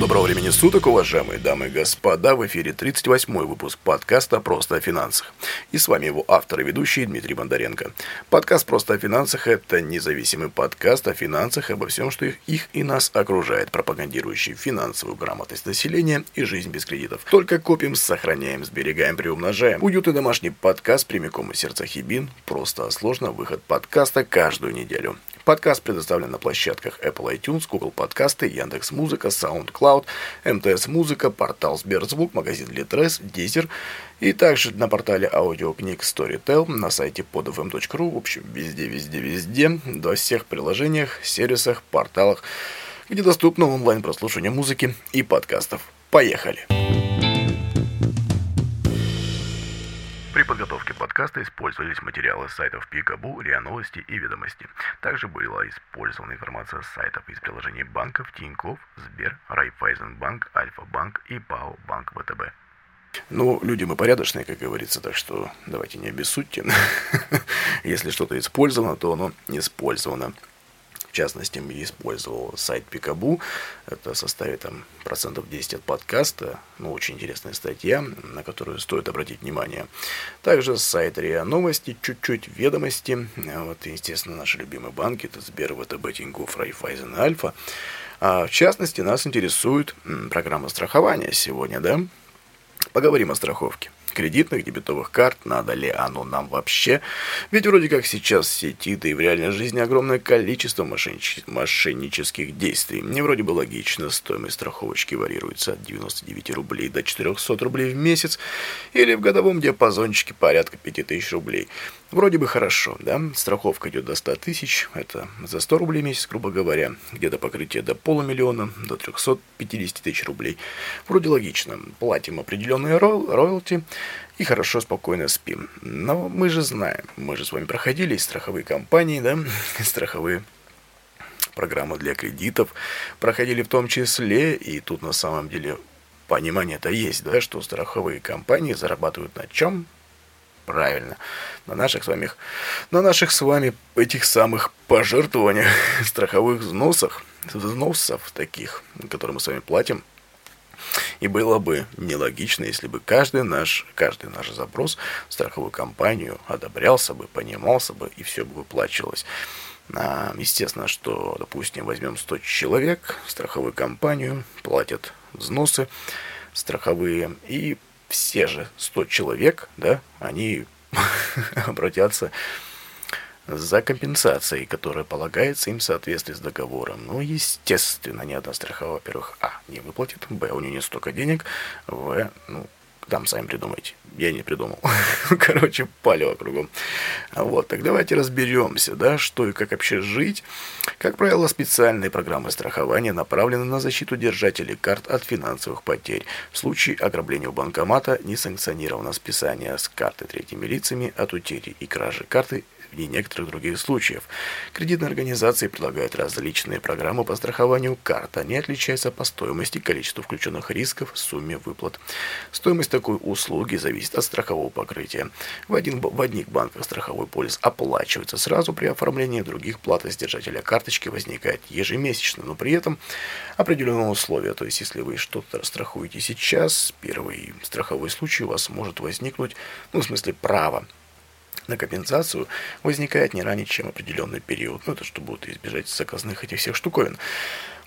Доброго времени суток, уважаемые дамы и господа. В эфире 38-й выпуск подкаста «Просто о финансах». И с вами его автор и ведущий Дмитрий Бондаренко. Подкаст «Просто о финансах» — это независимый подкаст о финансах обо всем, что их, их и нас окружает, пропагандирующий финансовую грамотность населения и жизнь без кредитов. Только копим, сохраняем, сберегаем, приумножаем. Уютный домашний подкаст прямиком из сердца Хибин. Просто сложно выход подкаста каждую неделю. Подкаст предоставлен на площадках Apple iTunes, Google Подкасты, Яндекс Музыка, SoundCloud, МТС Музыка, портал Сберзвук, магазин Литрес, Дизер и также на портале аудиокниг Storytel, на сайте podfm.ru, в общем, везде, везде, везде, во всех приложениях, сервисах, порталах, где доступно онлайн прослушивание музыки и подкастов. Поехали! При подготовке подкаста использовались материалы с сайтов Пикабу, РИА Новости и Ведомости. Также была использована информация с сайтов из приложений банков Тинькофф, Сбер, Райфайзенбанк, Альфа-банк и ПАО Банк ВТБ. Ну, люди мы порядочные, как говорится, так что давайте не обессудьте. Если что-то использовано, то оно не использовано. В частности, я использовал сайт Пикабу. Это составит там процентов 10 от подкаста. Ну, очень интересная статья, на которую стоит обратить внимание. Также сайт РИА Новости, чуть-чуть ведомости. Вот, естественно, наши любимые банки. Это Сбер, ВТБ, Тинькофф, Райфайзен, Альфа. А в частности, нас интересует программа страхования сегодня, да? Поговорим о страховке кредитных, дебетовых карт, надо ли оно нам вообще. Ведь вроде как сейчас в сети, да и в реальной жизни огромное количество мошеннич... мошеннических действий. Мне вроде бы логично, стоимость страховочки варьируется от 99 рублей до 400 рублей в месяц, или в годовом диапазончике порядка 5000 рублей. Вроде бы хорошо, да? Страховка идет до 100 тысяч, это за 100 рублей в месяц, грубо говоря. Где-то покрытие до полумиллиона, до 350 тысяч рублей. Вроде логично. Платим определенные роялти и хорошо, спокойно спим. Но мы же знаем, мы же с вами проходили страховые компании, да, страховые программы для кредитов, проходили в том числе, и тут на самом деле понимание-то есть, да, что страховые компании зарабатывают на чем? Правильно. На наших с вами, на наших с вами этих самых пожертвованиях, страховых взносах, взносов таких, которые мы с вами платим. И было бы нелогично, если бы каждый наш, каждый наш запрос в страховую компанию одобрялся бы, понимался бы, и все бы выплачивалось. А, естественно, что, допустим, возьмем 100 человек, страховую компанию, платят взносы страховые, и все же 100 человек, да, они обратятся за компенсацией, которая полагается им в соответствии с договором. Ну, естественно, ни одна страховая, во-первых, а, не выплатит, б, у нее нет столько денег, в, ну, там сами придумайте. Я не придумал. Короче, палево кругом. Вот, так давайте разберемся, да, что и как вообще жить. Как правило, специальные программы страхования направлены на защиту держателей карт от финансовых потерь. В случае ограбления у банкомата не санкционировано списание с карты третьими лицами от утери и кражи карты и некоторых других случаев. Кредитные организации предлагают различные программы по страхованию карт. Они отличаются по стоимости, количеству включенных рисков, сумме выплат. Стоимость такой услуги зависит от страхового покрытия. В, один, в одних банках страховой полис оплачивается сразу при оформлении, в других плата с держателя карточки возникает ежемесячно, но при этом определенные условия. То есть, если вы что-то страхуете сейчас, первый страховой случай у вас может возникнуть, ну, в смысле, право на компенсацию возникает не ранее, чем определенный период. Ну, это чтобы вот избежать заказных этих всех штуковин.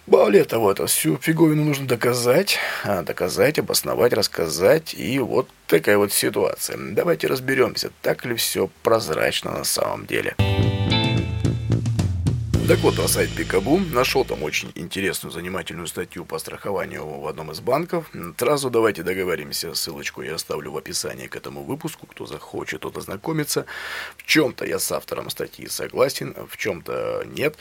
Более того, это всю фиговину нужно доказать, а, доказать, обосновать, рассказать, и вот такая вот ситуация. Давайте разберемся, так ли все прозрачно на самом деле. Так вот, на сайт Пикабу нашел там очень интересную, занимательную статью по страхованию в одном из банков. Сразу давайте договоримся, ссылочку я оставлю в описании к этому выпуску, кто захочет, тот ознакомится. В чем-то я с автором статьи согласен, в чем-то нет.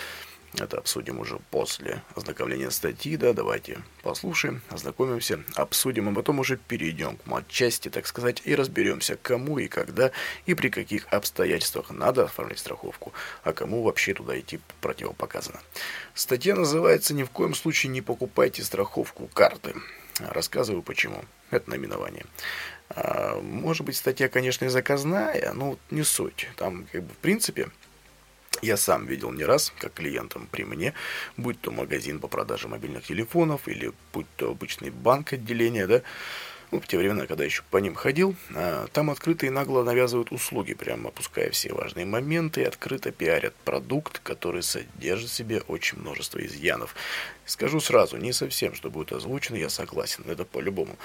Это обсудим уже после ознакомления статьи, да, давайте послушаем, ознакомимся, обсудим, а потом уже перейдем к матчасти, так сказать, и разберемся, кому и когда и при каких обстоятельствах надо оформлять страховку, а кому вообще туда идти противопоказано. Статья называется «Ни в коем случае не покупайте страховку карты». Рассказываю почему. Это наименование. А, может быть, статья, конечно, и заказная, но не суть. Там, как бы, в принципе, Я сам видел не раз, как клиентам при мне, будь то магазин по продаже мобильных телефонов или будь то обычный банк отделения, да, ну, в те времена, когда еще по ним ходил, а, там открыто и нагло навязывают услуги, прямо опуская все важные моменты и открыто пиарят продукт, который содержит в себе очень множество изъянов. Скажу сразу, не совсем, что будет озвучено, я согласен, это по-любому.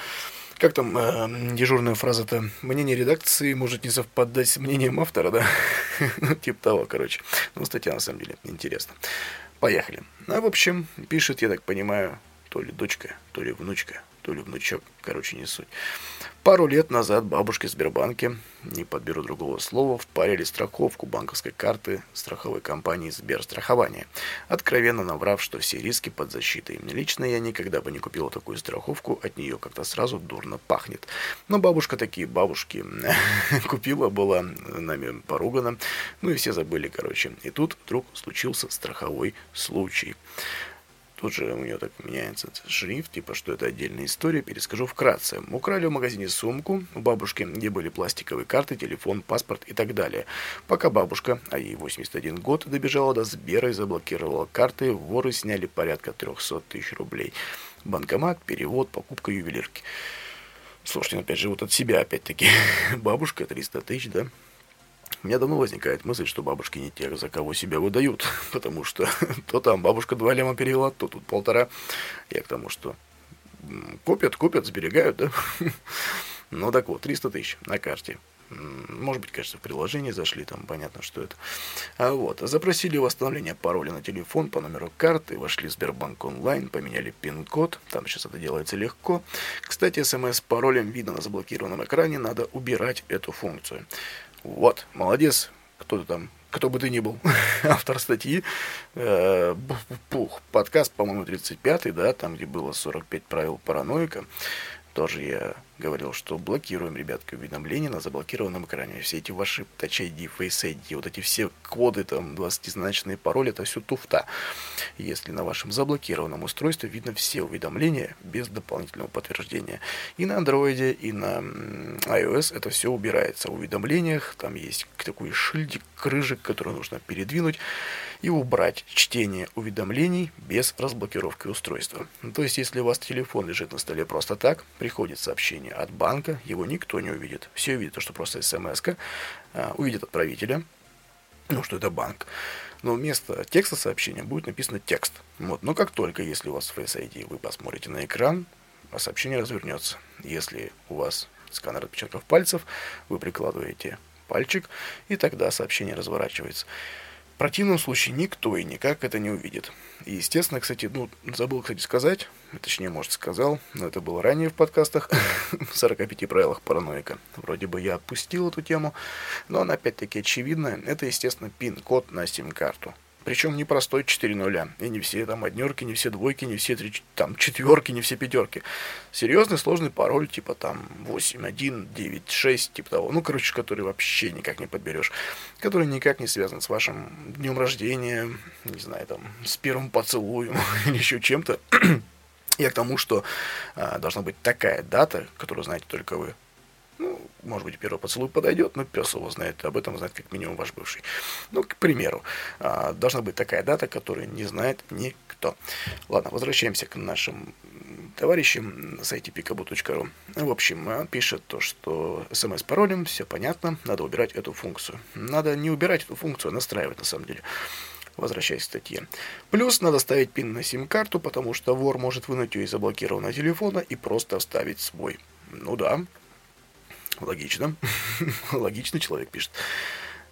Как там э, дежурная фраза-то? Мнение редакции может не совпадать с мнением автора, да? ну, типа того, короче. Ну, статья на самом деле интересна. Поехали. А, в общем, пишет, я так понимаю, то ли дочка, то ли внучка то ли внучок, короче, не суть. Пару лет назад бабушки Сбербанке, не подберу другого слова, впарили страховку банковской карты страховой компании Сберстрахование, откровенно наврав, что все риски под защитой. Лично я никогда бы не купила такую страховку, от нее как-то сразу дурно пахнет. Но бабушка такие бабушки купила, была нами поругана, ну и все забыли, короче. И тут вдруг случился страховой случай. Тут же у нее так меняется шрифт, типа, что это отдельная история, перескажу вкратце. Украли в магазине сумку у бабушки, где были пластиковые карты, телефон, паспорт и так далее. Пока бабушка, а ей 81 год, добежала до Сбера и заблокировала карты, воры сняли порядка 300 тысяч рублей. Банкомат, перевод, покупка ювелирки. Слушайте, ну опять же, вот от себя опять-таки. Бабушка 300 тысяч, да? У меня давно возникает мысль, что бабушки не те, за кого себя выдают, потому что то там бабушка два лема перевела, то тут полтора. Я к тому, что копят, копят, сберегают, да? Ну так вот, 300 тысяч на карте. Может быть, кажется, в приложении зашли, там понятно, что это. А вот, запросили восстановление пароля на телефон по номеру карты, вошли в Сбербанк онлайн, поменяли пин-код, там сейчас это делается легко. Кстати, смс с паролем видно на заблокированном экране, надо убирать эту функцию. Вот, молодец, кто-то там, кто бы ты ни был, автор статьи. Э, пух, подкаст, по-моему, 35-й, да, там, где было 45 правил параноика. Тоже я говорил, что блокируем, ребятки, уведомления на заблокированном экране. Все эти ваши Touch ID, Face ID, вот эти все коды, там, 20-значные пароли, это все туфта. Если на вашем заблокированном устройстве видно все уведомления без дополнительного подтверждения. И на Android, и на iOS это все убирается. В уведомлениях там есть такой шильдик, крыжик, который нужно передвинуть и убрать чтение уведомлений без разблокировки устройства. То есть, если у вас телефон лежит на столе просто так, приходит сообщение от банка, его никто не увидит. Все увидят, что просто смс а, увидят отправителя, ну, что это банк. Но вместо текста сообщения будет написано текст. Вот. Но как только, если у вас Face ID, вы посмотрите на экран, а сообщение развернется. Если у вас сканер отпечатков пальцев, вы прикладываете пальчик, и тогда сообщение разворачивается. В противном случае никто и никак это не увидит. И, естественно, кстати, ну, забыл, кстати, сказать, точнее, может, сказал, но это было ранее в подкастах, в 45 правилах параноика. Вроде бы я отпустил эту тему, но она опять-таки очевидная. Это, естественно, пин-код на сим-карту. Причем не простой 4 нуля. И не все там однерки, не все двойки, не все три, там четверки, не все пятерки. Серьезный сложный пароль, типа там 8, 1, 9, 6, типа того. Ну, короче, который вообще никак не подберешь. Который никак не связан с вашим днем рождения, не знаю, там, с первым поцелуем или еще чем-то. Я к тому, что а, должна быть такая дата, которую знаете только вы. Может быть, первый поцелуй подойдет, но пес его знает, об этом знает как минимум ваш бывший. Ну, к примеру, а, должна быть такая дата, которую не знает никто. Ладно, возвращаемся к нашим товарищам на сайте pikabu.ru. В общем, пишет то, что смс-паролем, все понятно, надо убирать эту функцию. Надо не убирать эту функцию, а настраивать на самом деле. Возвращаясь к статье. Плюс надо ставить пин на сим-карту, потому что вор может вынуть ее из заблокированного телефона и просто вставить свой. Ну да, Логично. Логично человек пишет.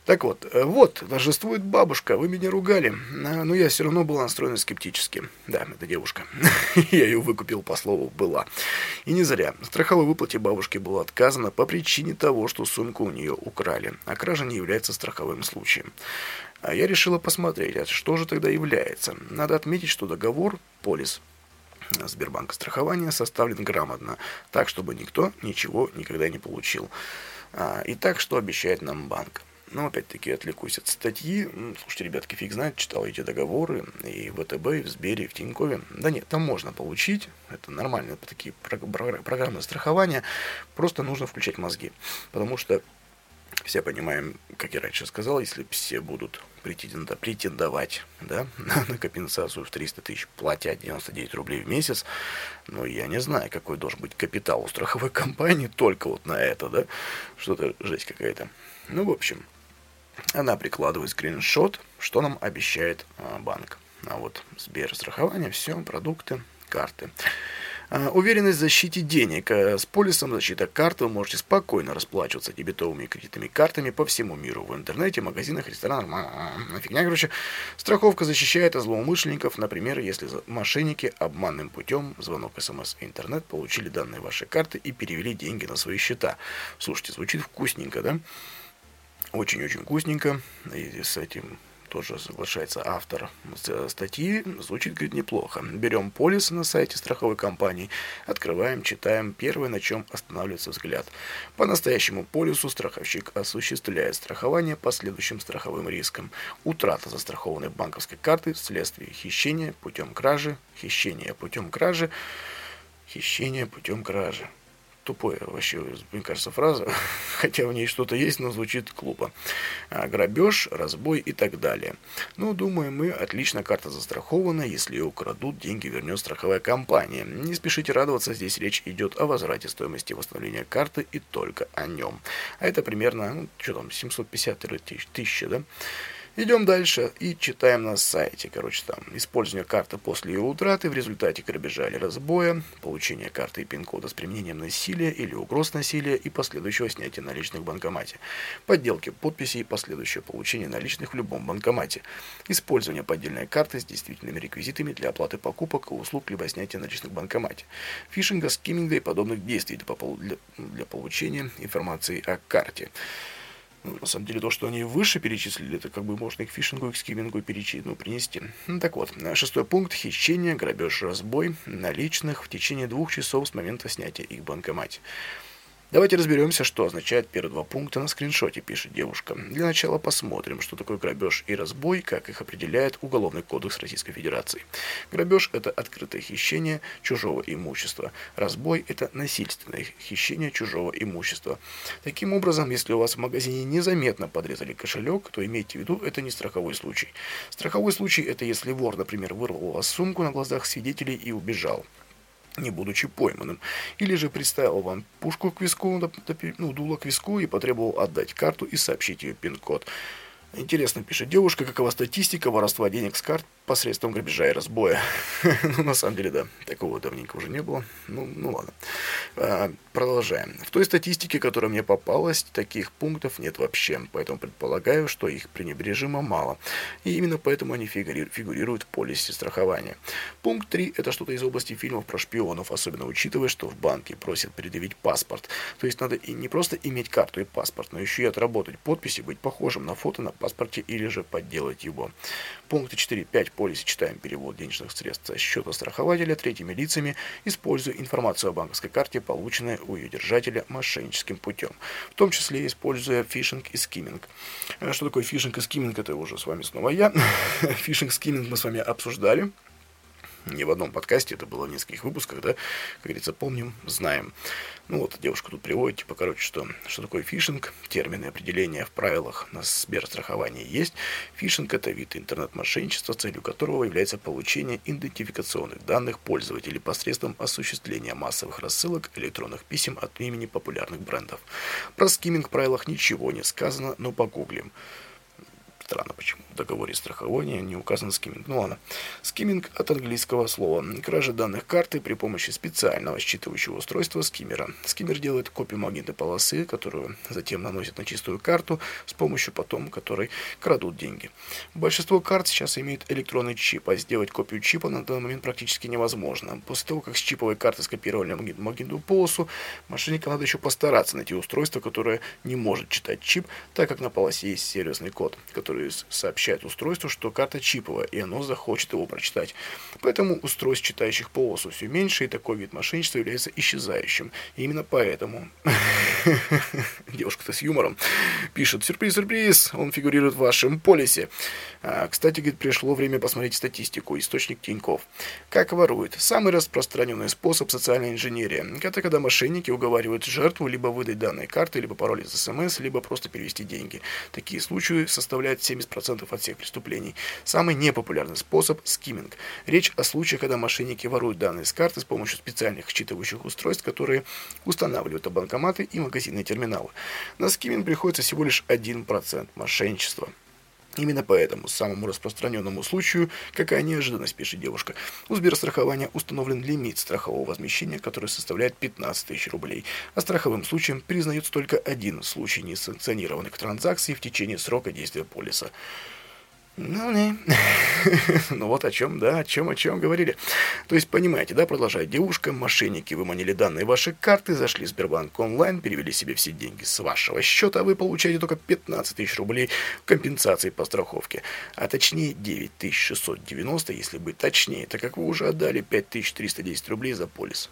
Так вот, э, вот, торжествует бабушка, вы меня ругали, а, но я все равно был настроен скептически. Да, это девушка. я ее выкупил по слову «была». И не зря. Страховой выплате бабушке было отказано по причине того, что сумку у нее украли, а кража не является страховым случаем. А я решила посмотреть, а что же тогда является. Надо отметить, что договор, полис, Сбербанка страхования составлен грамотно, так, чтобы никто ничего никогда не получил. А, и так, что обещает нам банк? Ну, опять-таки, отвлекусь от статьи. Слушайте, ребятки, фиг знает, читал эти договоры и в ВТБ, и в Сбере, и в Тинькове. Да нет, там можно получить. Это нормальные такие программы страхования. Просто нужно включать мозги. Потому что все понимаем, как я раньше сказал, если все будут претендовать да, на компенсацию в 300 тысяч, платя 99 рублей в месяц, ну, я не знаю, какой должен быть капитал у страховой компании только вот на это, да, что-то жесть какая-то. Ну, в общем, она прикладывает скриншот, что нам обещает а, банк. А вот Сберстрахование, все, продукты, карты. А, уверенность в защите денег. Э, с полисом защита карт вы можете спокойно расплачиваться дебетовыми и кредитными картами по всему миру. В интернете, магазинах, ресторанах. А, фигня, короче. Страховка защищает от злоумышленников. Например, если мошенники обманным путем, звонок, смс, интернет, получили данные вашей карты и перевели деньги на свои счета. Слушайте, звучит вкусненько, да? Очень-очень вкусненько. И с этим тоже соглашается автор статьи, звучит, говорит, неплохо. Берем полис на сайте страховой компании, открываем, читаем, первое, на чем останавливается взгляд. По настоящему полису страховщик осуществляет страхование по следующим страховым рискам. Утрата застрахованной банковской карты вследствие хищения путем кражи, хищения путем кражи, хищения путем кражи тупое вообще, мне кажется, фраза, хотя в ней что-то есть, но звучит глупо. А, грабеж, разбой и так далее. Ну, думаю, мы отлично карта застрахована, если ее украдут, деньги вернет страховая компания. Не спешите радоваться, здесь речь идет о возврате стоимости восстановления карты и только о нем. А это примерно, ну, что там, 750 тысяч, да? Идем дальше и читаем на сайте. Короче, там использование карты после ее утраты в результате грабежа или разбоя, получение карты и пин-кода с применением насилия или угроз насилия и последующего снятия наличных в банкомате. Подделки подписей и последующее получение наличных в любом банкомате. Использование поддельной карты с действительными реквизитами для оплаты покупок и услуг либо снятия наличных в банкомате. Фишинга, скимминга и подобных действий для, для получения информации о карте. На самом деле, то, что они выше перечислили, это как бы можно и к фишингу, и к скиммингу перечислить, ну, принести. Ну, так вот, шестой пункт. Хищение, грабеж, разбой наличных в течение двух часов с момента снятия их банкомате. Давайте разберемся, что означает первые два пункта на скриншоте, пишет девушка. Для начала посмотрим, что такое грабеж и разбой, как их определяет Уголовный кодекс Российской Федерации. Грабеж – это открытое хищение чужого имущества. Разбой – это насильственное хищение чужого имущества. Таким образом, если у вас в магазине незаметно подрезали кошелек, то имейте в виду, это не страховой случай. Страховой случай – это если вор, например, вырвал у вас сумку на глазах свидетелей и убежал не будучи пойманным, или же приставил вам пушку к виску, ну, дуло к виску и потребовал отдать карту и сообщить ее пин-код. Интересно, пишет девушка, какова статистика воровства денег с карт посредством грабежа и разбоя. ну, на самом деле, да, такого давненько уже не было. Ну, ну ладно. А, продолжаем. В той статистике, которая мне попалась, таких пунктов нет вообще, поэтому предполагаю, что их пренебрежимо мало. И именно поэтому они фигури фигурируют в полисе страхования. Пункт 3 – это что-то из области фильмов про шпионов, особенно учитывая, что в банке просят предъявить паспорт. То есть надо и не просто иметь карту и паспорт, но еще и отработать подписи, быть похожим на фото на паспорте или же подделать его. Пункты 4.5 полисе читаем перевод денежных средств со счета страхователя третьими лицами, используя информацию о банковской карте, полученной у ее держателя мошенническим путем, в том числе используя фишинг и скимминг. Э, что такое фишинг и скимминг, это уже с вами снова я. фишинг, скимминг мы с вами обсуждали не в одном подкасте, это было в нескольких выпусках, да, как говорится, помним, знаем. Ну вот, девушка тут приводит, типа, короче, что, что такое фишинг, термины определения в правилах на Сберстраховании есть. Фишинг – это вид интернет-мошенничества, целью которого является получение идентификационных данных пользователей посредством осуществления массовых рассылок электронных писем от имени популярных брендов. Про скимминг в правилах ничего не сказано, но погуглим. Странно, почему в договоре страхования не указан скимминг. Ну ладно. Скимминг от английского слова. Кража данных карты при помощи специального считывающего устройства скиммера. Скиммер делает копию магнитной полосы, которую затем наносит на чистую карту, с помощью потом которой крадут деньги. Большинство карт сейчас имеют электронный чип, а сделать копию чипа на данный момент практически невозможно. После того, как с чиповой карты скопировали магнитную полосу, мошенникам надо еще постараться найти устройство, которое не может читать чип, так как на полосе есть сервисный код, который который сообщает устройству, что карта чиповая, и оно захочет его прочитать. Поэтому устройств, читающих полосу, все меньше, и такой вид мошенничества является исчезающим. И именно поэтому девушка-то с юмором пишет «Сюрприз-сюрприз, он фигурирует в вашем полисе». А, кстати, говорит, пришло время посмотреть статистику, источник Тиньков. Как воруют? Самый распространенный способ социальной инженерии. Это когда мошенники уговаривают жертву либо выдать данные карты, либо пароль из СМС, либо просто перевести деньги. Такие случаи составляют 70% от всех преступлений. Самый непопулярный способ – скимминг. Речь о случаях, когда мошенники воруют данные с карты с помощью специальных считывающих устройств, которые устанавливают банкоматы и магазинные терминалы. На скимминг приходится всего лишь 1% мошенничества. Именно поэтому самому распространенному случаю, какая неожиданность, пишет девушка, у Сберстрахования установлен лимит страхового возмещения, который составляет 15 тысяч рублей, а страховым случаем признается только один случай несанкционированных транзакций в течение срока действия полиса. Ну, не. ну вот о чем, да, о чем, о чем говорили. То есть, понимаете, да, продолжает девушка, мошенники выманили данные вашей карты, зашли в Сбербанк онлайн, перевели себе все деньги с вашего счета, а вы получаете только 15 тысяч рублей компенсации по страховке. А точнее 9690, если быть точнее, так как вы уже отдали 5310 рублей за полис.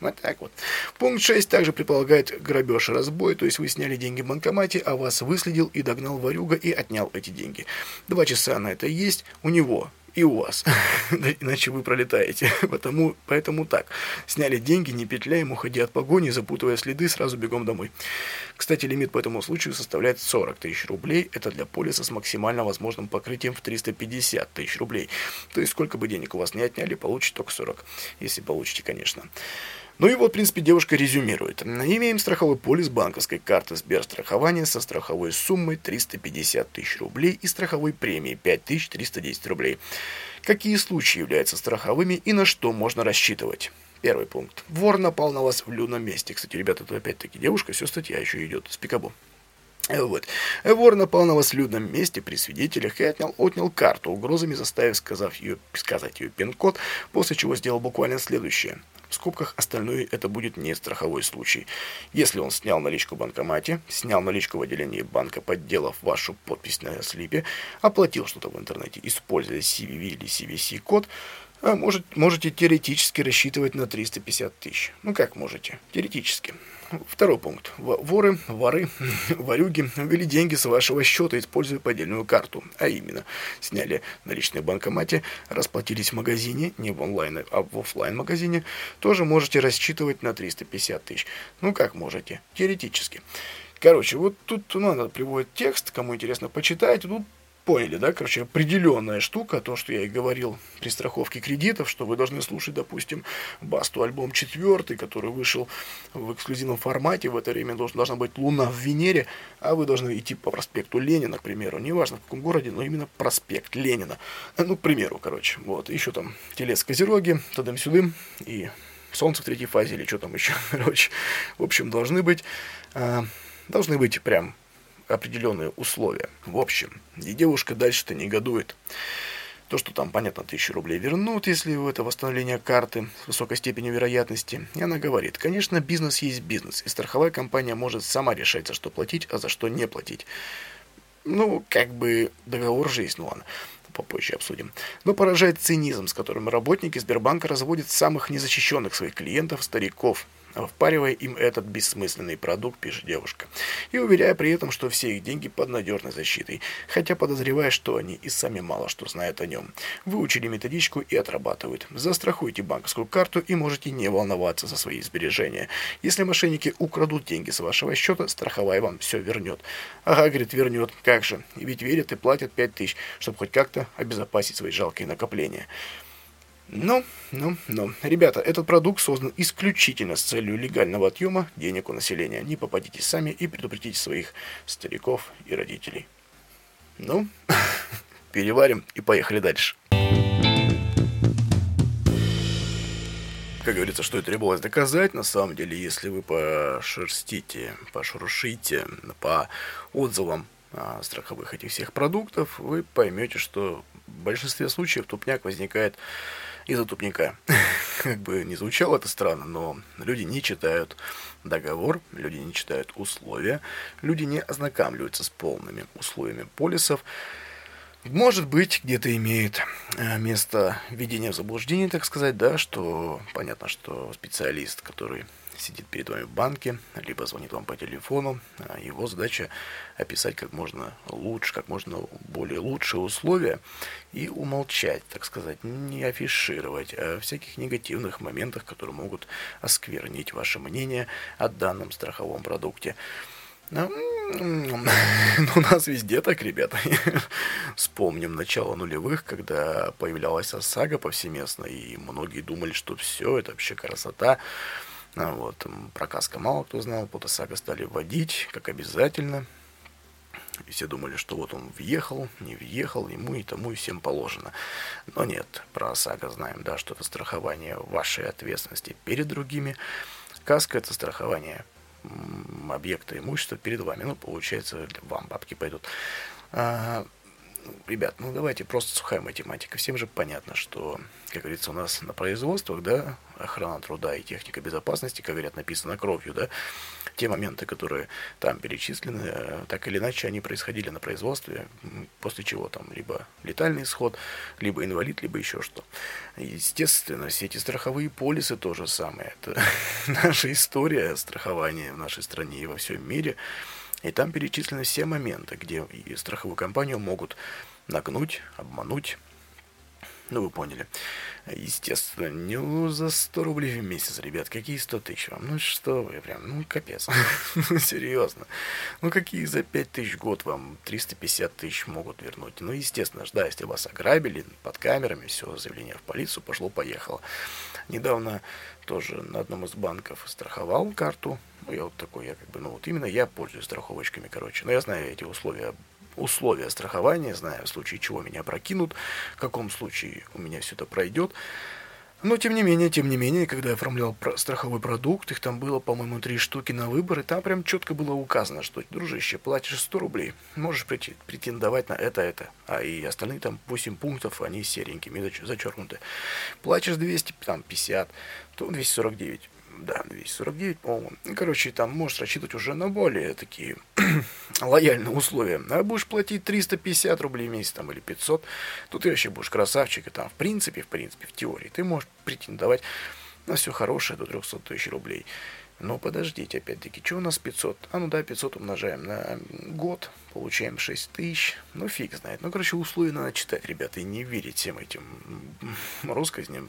Вот так вот. Пункт 6 также предполагает грабеж и разбой, то есть вы сняли деньги в банкомате, а вас выследил и догнал ворюга и отнял эти деньги. Два часа на это есть у него, и у вас. Иначе вы пролетаете. Потому, поэтому так. Сняли деньги, не петляем, уходи от погони, запутывая следы, сразу бегом домой. Кстати, лимит по этому случаю составляет 40 тысяч рублей. Это для полиса с максимально возможным покрытием в 350 тысяч рублей. То есть сколько бы денег у вас не отняли, получите только 40. Если получите, конечно. Ну и вот, в принципе, девушка резюмирует. Имеем страховой полис банковской карты Сберстрахования со страховой суммой 350 тысяч рублей и страховой премией 5310 рублей. Какие случаи являются страховыми и на что можно рассчитывать? Первый пункт. Вор напал на вас в людном месте. Кстати, ребята, это опять-таки девушка, все статья еще идет с пикабу. Вот. Вор напал на вас в людном месте при свидетелях и отнял, отнял карту, угрозами заставив сказав ее, сказать ее пин-код, после чего сделал буквально следующее. В скобках остальное это будет не страховой случай. Если он снял наличку в банкомате, снял наличку в отделении банка, подделав вашу подпись на слипе, оплатил что-то в интернете, используя CVV или CVC-код, а может, можете теоретически рассчитывать на 350 тысяч. Ну как можете? Теоретически. Второй пункт. Воры, воры, ворюги ввели деньги с вашего счета, используя поддельную карту. А именно, сняли наличные в банкомате, расплатились в магазине, не в онлайн, а в офлайн магазине, тоже можете рассчитывать на 350 тысяч. Ну как можете? Теоретически. Короче, вот тут надо приводит текст, кому интересно почитать. Тут поняли, да, короче, определенная штука, то, что я и говорил при страховке кредитов, что вы должны слушать, допустим, Басту альбом четвертый, который вышел в эксклюзивном формате, в это время должен, должна быть Луна в Венере, а вы должны идти по проспекту Ленина, к примеру, неважно в каком городе, но именно проспект Ленина, ну, к примеру, короче, вот, еще там Телец Козероги, тудым-сюдым, и Солнце в третьей фазе, или что там еще, короче, в общем, должны быть, э, должны быть прям определенные условия. В общем, и девушка дальше-то негодует. То, что там, понятно, тысячу рублей вернут, если это восстановление карты с высокой степенью вероятности. И она говорит, конечно, бизнес есть бизнес, и страховая компания может сама решать, за что платить, а за что не платить. Ну, как бы договор же есть, ну ладно, попозже обсудим. Но поражает цинизм, с которым работники Сбербанка разводят самых незащищенных своих клиентов, стариков, впаривая им этот бессмысленный продукт, пишет девушка, и уверяя при этом, что все их деньги под надежной защитой, хотя подозревая, что они и сами мало что знают о нем. Выучили методичку и отрабатывают. Застрахуйте банковскую карту и можете не волноваться за свои сбережения. Если мошенники украдут деньги с вашего счета, страховая вам все вернет. Ага, говорит, вернет. Как же? Ведь верят и платят 5 тысяч, чтобы хоть как-то обезопасить свои жалкие накопления. Ну, ну, ну. Ребята, этот продукт создан исключительно с целью легального отъема денег у населения. Не попадите сами и предупредите своих стариков и родителей. Ну, переварим и поехали дальше. Как говорится, что и требовалось доказать, на самом деле, если вы пошерстите, пошуршите по отзывам а, страховых этих всех продуктов, вы поймете, что в большинстве случаев тупняк возникает из-за тупника. Как бы не звучало это странно, но люди не читают договор, люди не читают условия, люди не ознакомливаются с полными условиями полисов. Может быть, где-то имеет э, место введение в заблуждение, так сказать, да, что понятно, что специалист, который сидит перед вами в банке, либо звонит вам по телефону. А его задача описать как можно лучше, как можно более лучшие условия и умолчать, так сказать, не афишировать о всяких негативных моментах, которые могут осквернить ваше мнение о данном страховом продукте. Ну, у нас везде так, ребята. Вспомним начало нулевых, когда появлялась ОСАГО повсеместно, и многие думали, что все, это вообще красота. А вот, про Каска мало кто знал, Потасага стали вводить, как обязательно. И все думали, что вот он въехал, не въехал, ему и тому и всем положено. Но нет, про ОСАГО знаем, да, что это страхование вашей ответственности перед другими. Каска – это страхование объекта имущества перед вами. Ну, получается, вам бабки пойдут. Ребят, ну давайте просто сухая математика. Всем же понятно, что, как говорится, у нас на производствах, да, охрана труда и техника безопасности, как говорят, написано кровью, да, те моменты, которые там перечислены, э, так или иначе они происходили на производстве, после чего там либо летальный исход, либо инвалид, либо еще что. Естественно, все эти страховые полисы то же самое. Это наша история страхования в нашей стране и во всем мире. И там перечислены все моменты, где страховую компанию могут нагнуть, обмануть. Ну, вы поняли. Естественно, не за 100 рублей в месяц, ребят. Какие 100 тысяч вам? Ну что вы, прям, ну капец. Серьезно. Ну какие за 5 тысяч год вам 350 тысяч могут вернуть? Ну, естественно, да, если вас ограбили под камерами, все, заявление в полицию, пошло-поехало. Недавно тоже на одном из банков страховал карту. Я вот такой, я как бы, ну вот именно я пользуюсь страховочками, короче. Но я знаю эти условия условия страхования, знаю, в случае чего меня прокинут, в каком случае у меня все это пройдет. Но, тем не менее, тем не менее, когда я оформлял страховой продукт, их там было, по-моему, три штуки на выбор, и там прям четко было указано, что, дружище, платишь 100 рублей, можешь претендовать на это, это. А и остальные там 8 пунктов, они серенькими зачеркнуты. Платишь 200, там 50, то 249 да, 249, по-моему. Короче, там можешь рассчитывать уже на более такие лояльные условия. А будешь платить 350 рублей в месяц там, или 500, то ты вообще будешь красавчик. И там, в принципе, в принципе, в теории, ты можешь претендовать на все хорошее до 300 тысяч рублей. Но подождите, опять-таки, что у нас 500? А ну да, 500 умножаем на год, получаем 6 тысяч. Ну фиг знает. Ну, короче, условия надо читать, ребята, и не верить всем этим россказням,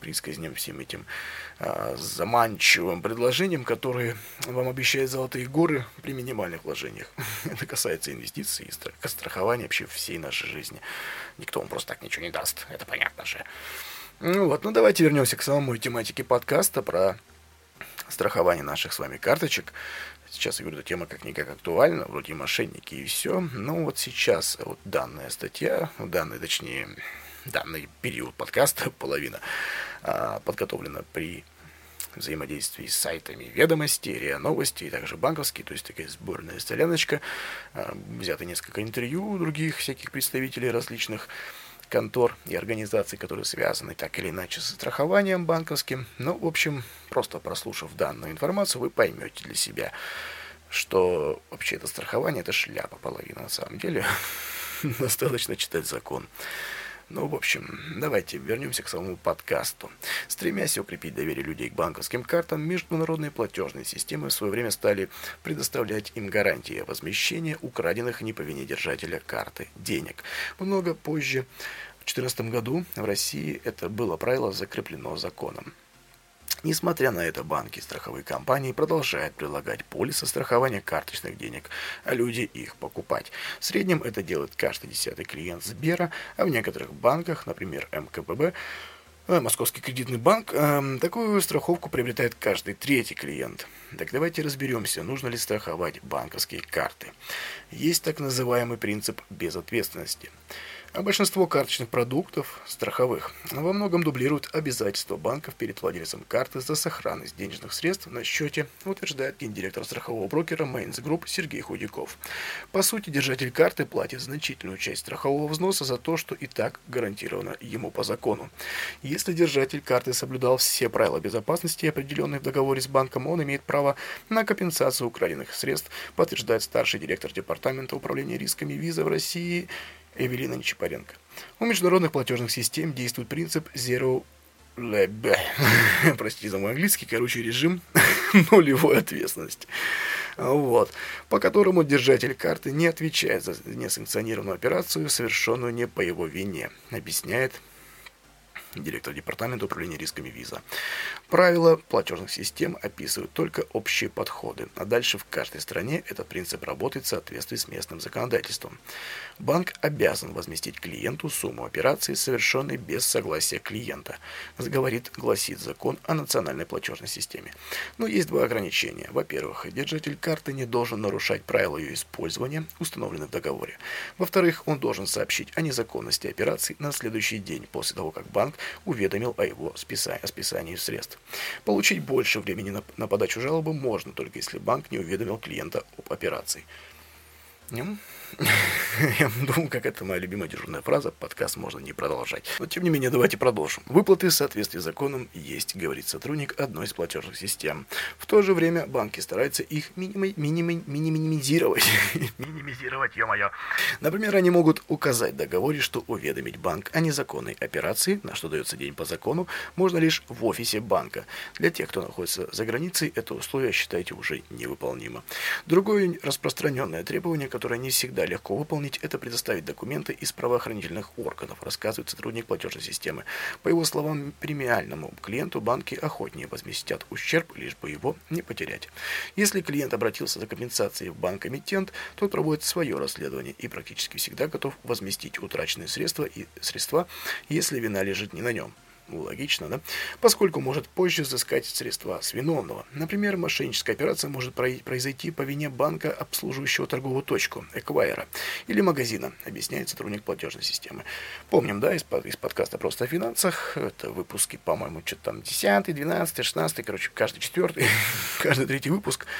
присказням, всем этим а, заманчивым предложениям, которые вам обещают золотые горы при минимальных вложениях. Это касается инвестиций и страхования вообще всей нашей жизни. Никто вам просто так ничего не даст, это понятно же. Ну вот, ну давайте вернемся к самому тематике подкаста про страхование наших с вами карточек. Сейчас, я говорю, эта тема как-никак актуальна, вроде мошенники и все. Но вот сейчас вот данная статья, данный, точнее, данный период подкаста, половина, а, подготовлена при взаимодействии с сайтами ведомости, РИА Новости и также банковские, то есть такая сборная соляночка. А, взято несколько интервью других всяких представителей различных контор и организаций, которые связаны так или иначе со страхованием банковским. Ну, в общем, просто прослушав данную информацию, вы поймете для себя, что вообще это страхование, это шляпа половина на самом деле. Достаточно читать закон. Ну, в общем, давайте вернемся к самому подкасту. Стремясь укрепить доверие людей к банковским картам, международные платежные системы в свое время стали предоставлять им гарантии возмещения украденных не по вине держателя карты денег. Много позже, в 2014 году, в России это было правило закреплено законом. Несмотря на это, банки и страховые компании продолжают предлагать полисы страхования карточных денег, а люди их покупать. В среднем это делает каждый десятый клиент Сбера, а в некоторых банках, например МКБ, э, Московский кредитный банк, э, такую страховку приобретает каждый третий клиент. Так давайте разберемся, нужно ли страховать банковские карты. Есть так называемый принцип безответственности. А большинство карточных продуктов, страховых, во многом дублируют обязательства банков перед владельцем карты за сохранность денежных средств на счете, утверждает гендиректор страхового брокера Mainz Group Сергей Худяков. По сути, держатель карты платит значительную часть страхового взноса за то, что и так гарантировано ему по закону. Если держатель карты соблюдал все правила безопасности, определенные в договоре с банком, он имеет право на компенсацию украденных средств, подтверждает старший директор Департамента управления рисками виза в России Эвелина Нечапаренко. У международных платежных систем действует принцип Zero простите за мой английский, короче, режим нулевой ответственности. Вот, по которому держатель карты не отвечает за несанкционированную операцию, совершенную не по его вине, объясняет директор департамента управления рисками виза. Правила платежных систем описывают только общие подходы, а дальше в каждой стране этот принцип работает в соответствии с местным законодательством. Банк обязан возместить клиенту сумму операции, совершенной без согласия клиента, говорит, гласит закон о национальной платежной системе. Но есть два ограничения. Во-первых, держатель карты не должен нарушать правила ее использования, установленные в договоре. Во-вторых, он должен сообщить о незаконности операции на следующий день после того, как банк уведомил о его списании, о списании средств. Получить больше времени на, на подачу жалобы можно, только если банк не уведомил клиента об операции. Я думаю, как это моя любимая дежурная фраза, подкаст можно не продолжать. Но тем не менее, давайте продолжим. Выплаты в соответствии с законом есть, говорит сотрудник одной из платежных систем. В то же время банки стараются их миними, миними, минимизировать. минимизировать, ё-моё. Например, они могут указать в договоре, что уведомить банк о незаконной операции, на что дается день по закону, можно лишь в офисе банка. Для тех, кто находится за границей, это условие, считайте, уже невыполнимо. Другое распространенное требование, которое не всегда легко выполнить, это предоставить документы из правоохранительных органов, рассказывает сотрудник платежной системы. По его словам, премиальному клиенту банки охотнее возместят ущерб, лишь бы его не потерять. Если клиент обратился за компенсацией в банк-эмитент, тот проводит свое расследование и практически всегда готов возместить утраченные средства и средства, если вина лежит не на нем. Ну, логично, да? Поскольку может позже взыскать средства с виновного. Например, мошенническая операция может произойти по вине банка, обслуживающего торговую точку, эквайера, или магазина, объясняет сотрудник платежной системы. Помним, да, из, из подкаста «Просто о финансах», это выпуски, по-моему, что-то там 10, 12, 16, короче, каждый четвертый, каждый третий выпуск –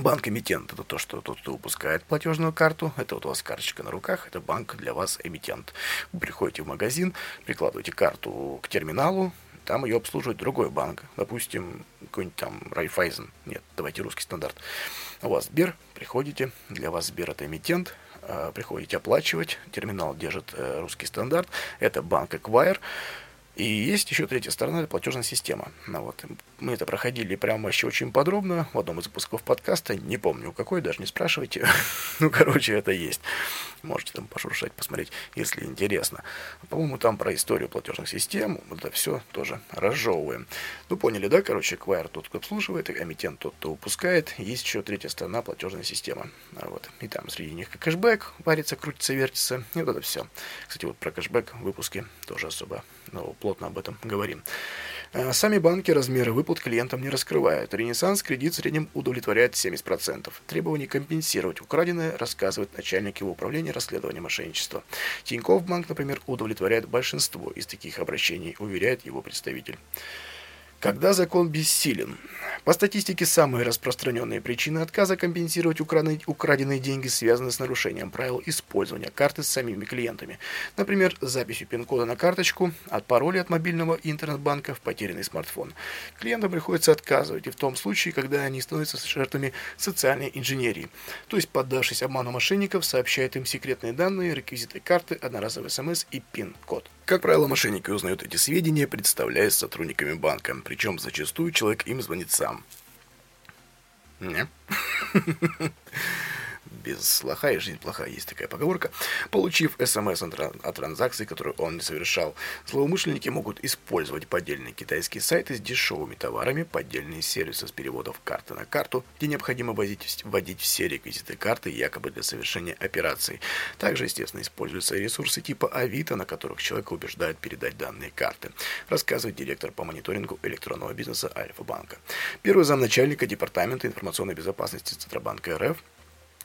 Банк-эмитент – это то, что тот, кто выпускает платежную карту. Это вот у вас карточка на руках, это банк для вас эмитент. Вы приходите в магазин, прикладываете карту к терминалу, там ее обслуживает другой банк. Допустим, какой-нибудь там Райфайзен. Нет, давайте русский стандарт. У вас Сбер, приходите, для вас Сбер это эмитент, а, приходите оплачивать, терминал держит э, русский стандарт, это банк Acquire, и есть еще третья сторона, это платежная система. Ну, вот. Мы это проходили прямо вообще очень подробно в одном из выпусков подкаста. Не помню, какой, даже не спрашивайте. ну, короче, это есть. Можете там пошуршать, посмотреть, если интересно. По-моему, там про историю платежных систем. Это все тоже разжевываем. Ну, поняли, да? Короче, Acquire тот, кто обслуживает, эмитент тот, кто выпускает. Есть еще третья сторона, платежная система. Вот. И там среди них кэшбэк варится, крутится, вертится. И вот это все. Кстати, вот про кэшбэк в выпуске тоже особо ну, плотно об этом говорим. Э, сами банки размеры выплат клиентам не раскрывают. Ренессанс кредит в среднем удовлетворяет 70%. Требование компенсировать украденное рассказывает начальник его управления расследования мошенничества. Тинькофф банк, например, удовлетворяет большинство из таких обращений, уверяет его представитель. Когда закон бессилен? По статистике, самые распространенные причины отказа компенсировать украденные, деньги связаны с нарушением правил использования карты с самими клиентами. Например, записью пин-кода на карточку, от пароля от мобильного интернет-банка в потерянный смартфон. Клиентам приходится отказывать и в том случае, когда они становятся жертвами социальной инженерии. То есть, поддавшись обману мошенников, сообщает им секретные данные, реквизиты карты, одноразовый смс и пин-код. Как правило, мошенники узнают эти сведения, представляясь сотрудниками банка, причем зачастую человек им звонит сам. Не? без лоха и жизнь плохая, есть такая поговорка. Получив смс о транзакции, которую он не совершал, злоумышленники могут использовать поддельные китайские сайты с дешевыми товарами, поддельные сервисы с переводов карты на карту, где необходимо вводить, вводить все реквизиты карты якобы для совершения операции. Также, естественно, используются ресурсы типа Авито, на которых человека убеждают передать данные карты, рассказывает директор по мониторингу электронного бизнеса Альфа-банка. Первый замначальника Департамента информационной безопасности Центробанка РФ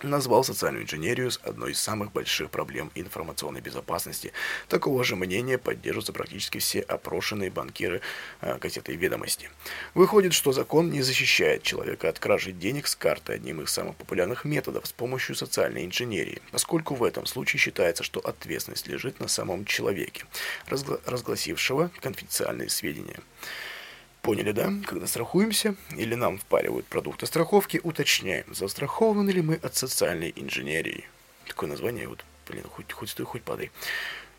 назвал социальную инженерию одной из самых больших проблем информационной безопасности. Такого же мнения поддерживаются практически все опрошенные банкиры э, газеты «Ведомости». Выходит, что закон не защищает человека от кражи денег с карты одним из самых популярных методов с помощью социальной инженерии, поскольку в этом случае считается, что ответственность лежит на самом человеке, разгла разгласившего конфиденциальные сведения. Поняли, да? Когда страхуемся или нам впаривают продукты страховки, уточняем, застрахованы ли мы от социальной инженерии. Такое название, вот, блин, хоть, хоть стой, хоть падай.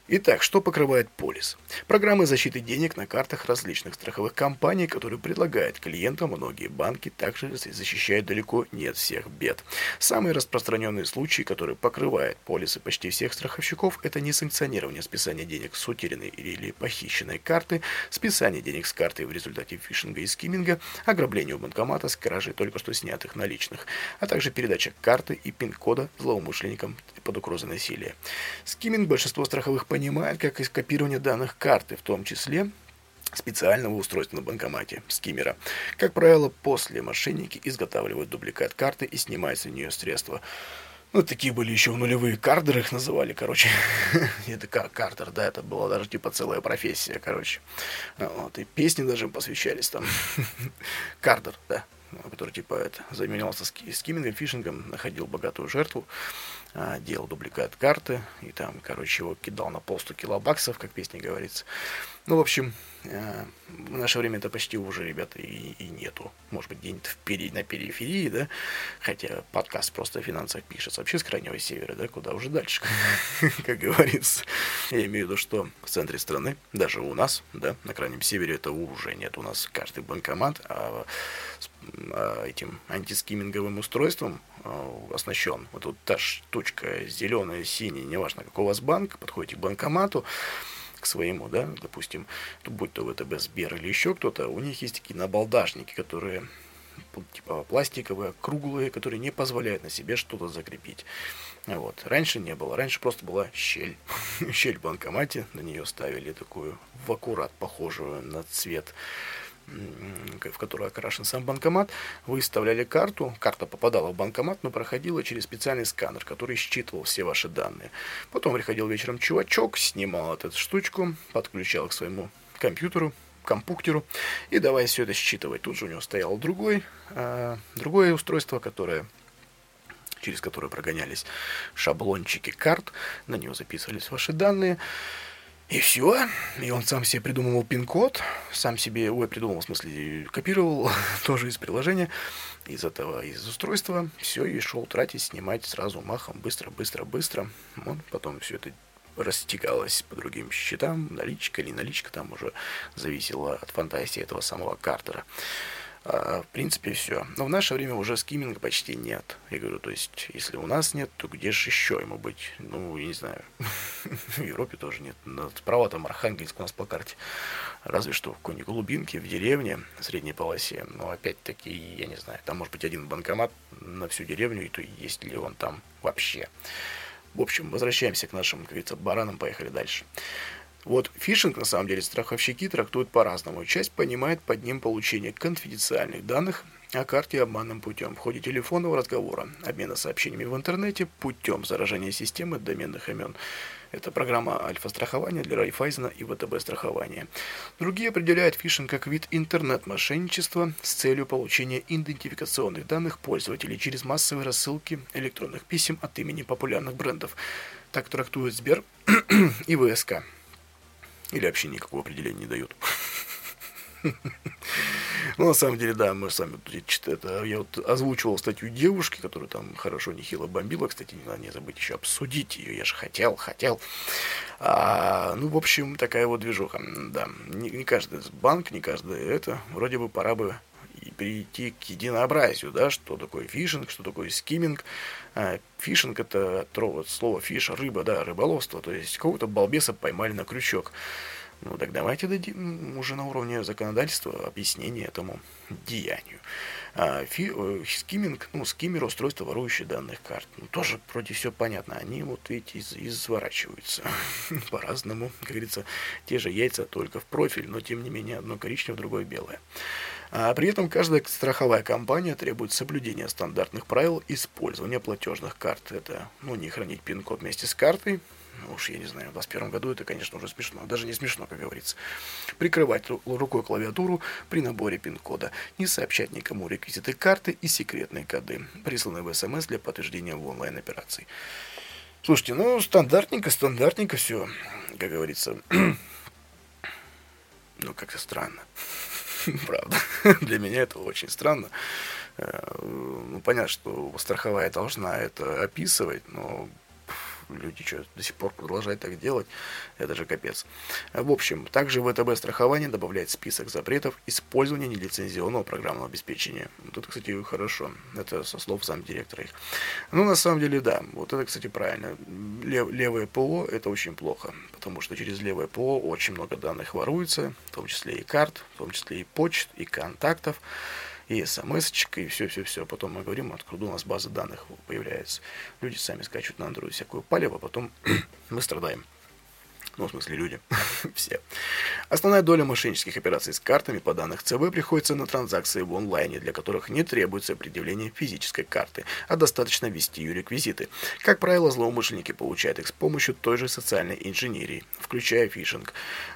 Итак, что покрывает полис? Программы защиты денег на картах различных страховых компаний, которые предлагают клиентам многие банки, также защищают далеко не от всех бед. Самые распространенные случаи, которые покрывают полисы почти всех страховщиков, это несанкционирование списания денег с утерянной или похищенной карты, списание денег с карты в результате фишинга и скимминга, ограбление у банкомата с кражей только что снятых наличных, а также передача карты и пин-кода злоумышленникам под угрозой насилия. Скимминг большинство страховых понимает как из копирования данных карты, в том числе специального устройства на банкомате, скиммера. Как правило, после мошенники изготавливают дубликат карты и снимают с нее средства. Ну, такие были еще в нулевые кардеры, их называли, короче. это как картер, да, это была даже типа целая профессия, короче. Вот, и песни даже посвящались там. кардер, да который типа это заменялся скиммингом, фишингом, находил богатую жертву, а, делал дубликат карты и там, короче, его кидал на полсту килобаксов, как песня говорится. Ну, в общем, э, в наше время это почти уже, ребята, и, и нету. Может быть, где-нибудь впереди, на периферии, да? Хотя подкаст просто о финансах пишется вообще с крайнего севера, да? Куда уже дальше, как говорится. Я имею в виду, что в центре страны, даже у нас, да, на крайнем севере это уже нет. У нас каждый банкомат а, а, этим антискиминговым устройством а, оснащен. Вот тут та штучка зеленая, синяя, неважно, какой у вас банк, подходите к банкомату, к своему, да, допустим, будь то ВТБ, Сбер или еще кто-то, у них есть такие набалдажники, которые типа пластиковые, круглые, которые не позволяют на себе что-то закрепить. Вот. Раньше не было. Раньше просто была щель. щель в банкомате. На нее ставили такую в аккурат похожую на цвет в которую окрашен сам банкомат, вы вставляли карту, карта попадала в банкомат, но проходила через специальный сканер, который считывал все ваши данные. Потом приходил вечером чувачок, снимал эту штучку, подключал к своему компьютеру, компьютеру и давай все это считывать. Тут же у него стояло другой, э, другое устройство, которое через которое прогонялись шаблончики карт, на него записывались ваши данные. И все. И он сам себе придумывал пин-код, сам себе, ой, придумал, в смысле, копировал тоже из приложения, из этого, из устройства. Все, и шел тратить, снимать сразу махом, быстро, быстро, быстро. Вот, потом все это растекалось по другим счетам, наличка или наличка там уже зависела от фантазии этого самого Картера. А, в принципе, все. Но в наше время уже скимминга почти нет. Я говорю, то есть, если у нас нет, то где же еще ему быть? Ну, я не знаю. в Европе тоже нет. Справа там Архангельск у нас по карте. Разве что в какой-нибудь глубинке, в деревне, в средней полосе. Но опять-таки, я не знаю, там может быть один банкомат на всю деревню, и то есть ли он там вообще. В общем, возвращаемся к нашим, как говорится, баранам, поехали дальше. Вот фишинг, на самом деле, страховщики трактуют по-разному. Часть понимает под ним получение конфиденциальных данных о карте обманным путем в ходе телефонного разговора, обмена сообщениями в интернете путем заражения системы доменных имен. Это программа альфа-страхования для Райфайзена и ВТБ страхования. Другие определяют фишинг как вид интернет-мошенничества с целью получения идентификационных данных пользователей через массовые рассылки электронных писем от имени популярных брендов. Так трактуют Сбер и ВСК. Или вообще никакого определения не дают. Ну, на самом деле, да, мы сами это, я вот озвучивал статью девушки, которая там хорошо нехило бомбила. Кстати, не надо не забыть еще обсудить ее. Я же хотел, хотел. А, ну, в общем, такая вот движуха. Да, не, не каждый банк, не каждый это. Вроде бы пора бы перейти к единообразию, да, что такое фишинг, что такое скимминг. А, фишинг это от слова фиш, рыба, да, рыболовство, то есть какого-то балбеса поймали на крючок. Ну так давайте дадим уже на уровне законодательства объяснение этому деянию. А, фи, э, скимминг, ну, скиммер устройство, ворующее данных карт. Ну, тоже вроде все понятно. Они вот ведь из, изворачиваются по-разному. Как говорится, те же яйца, только в профиль, но тем не менее одно коричневое, другое белое. А при этом каждая страховая компания требует соблюдения стандартных правил использования платежных карт. Это, ну, не хранить пин-код вместе с картой, ну уж я не знаю, в 2021 году это, конечно, уже смешно. Даже не смешно, как говорится. Прикрывать рукой клавиатуру при наборе пин-кода. Не сообщать никому реквизиты карты и секретные коды, присланные в СМС для подтверждения в онлайн-операции. Слушайте, ну, стандартненько, стандартненько все, как говорится. Ну, как-то странно. Правда. Для меня это очень странно. Э, ну, понятно, что страховая должна это описывать, но люди что, до сих пор продолжают так делать, это же капец. В общем, также ВТБ страхование добавляет список запретов использования нелицензионного программного обеспечения. Это, кстати, хорошо. Это со слов замдиректора их. Ну, на самом деле, да, вот это, кстати, правильно. Лев, левое ПО это очень плохо, потому что через левое ПО очень много данных воруется, в том числе и карт, в том числе и почт, и контактов и смс и все-все-все. Потом мы говорим, откуда у нас база данных появляется. Люди сами скачивают на Android всякую палево, а потом мы страдаем. Ну, в смысле, люди. Все. Основная доля мошеннических операций с картами по данных ЦБ приходится на транзакции в онлайне, для которых не требуется предъявление физической карты, а достаточно ввести ее реквизиты. Как правило, злоумышленники получают их с помощью той же социальной инженерии, включая фишинг.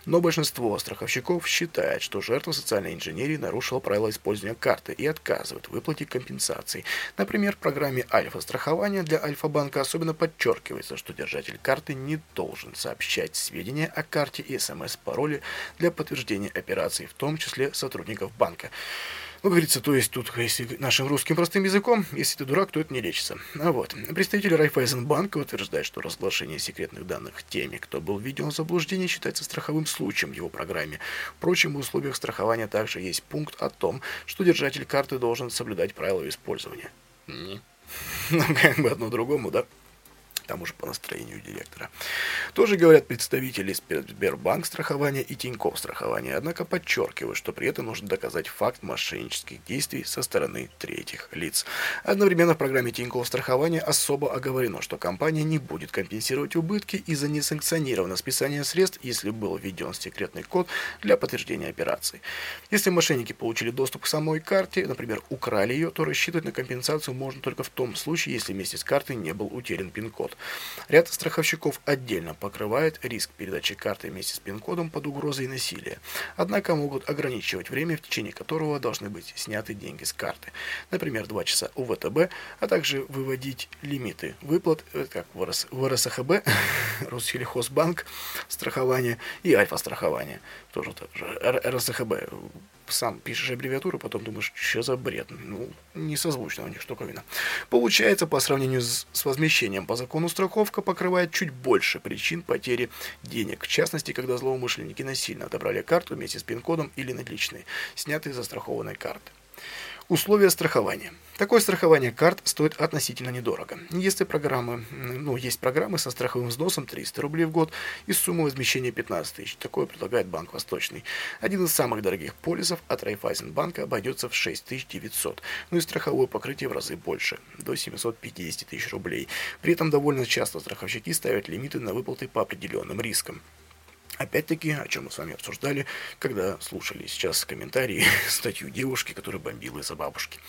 Но большинство страховщиков считает, что жертва социальной инженерии нарушила правила использования карты и отказывает в выплате компенсаций. Например, в программе Альфа-страхования для Альфа-банка особенно подчеркивается, что держатель карты не должен сообщать сведения о карте и смс-пароле для подтверждения операций, в том числе сотрудников банка. Ну, говорится, то есть тут, если нашим русским простым языком, если ты дурак, то это не лечится. А вот. Представитель Райфайзенбанка утверждает, что разглашение секретных данных теми, кто был введен в заблуждение, считается страховым случаем в его программе. Впрочем, в условиях страхования также есть пункт о том, что держатель карты должен соблюдать правила использования. Ну, как бы одно другому, да? Там уже по настроению директора. Тоже говорят представители Сбербанк страхования и Тинькофф страхования, однако подчеркивают, что при этом нужно доказать факт мошеннических действий со стороны третьих лиц. Одновременно в программе Тинькофф страхования особо оговорено, что компания не будет компенсировать убытки из-за несанкционированного списания средств, если был введен секретный код для подтверждения операции. Если мошенники получили доступ к самой карте, например, украли ее, то рассчитывать на компенсацию можно только в том случае, если вместе с картой не был утерян пин-код. Ряд страховщиков отдельно покрывает риск передачи карты вместе с пин-кодом под угрозой насилия, однако могут ограничивать время, в течение которого должны быть сняты деньги с карты. Например, 2 часа у ВТБ, а также выводить лимиты выплат, э, как в, РС, в РСХБ, Россельхозбанк, страхование и Альфа-страхование. Тоже. РСХБ сам пишешь аббревиатуру, потом думаешь, что за бред. Ну, не созвучно у них штуковина. Получается, по сравнению с, с возмещением по закону страховка покрывает чуть больше причин потери денег. В частности, когда злоумышленники насильно отобрали карту вместе с пин-кодом или наличные, снятые застрахованной карты. Условия страхования. Такое страхование карт стоит относительно недорого. Если программы, ну, есть программы со страховым взносом 300 рублей в год и суммой возмещения 15 тысяч. Такое предлагает Банк Восточный. Один из самых дорогих полисов от Райфайзенбанка обойдется в 6900, ну и страховое покрытие в разы больше, до 750 тысяч рублей. При этом довольно часто страховщики ставят лимиты на выплаты по определенным рискам. Опять-таки, о чем мы с вами обсуждали, когда слушали сейчас комментарии, статью девушки, которая бомбила из-за бабушки.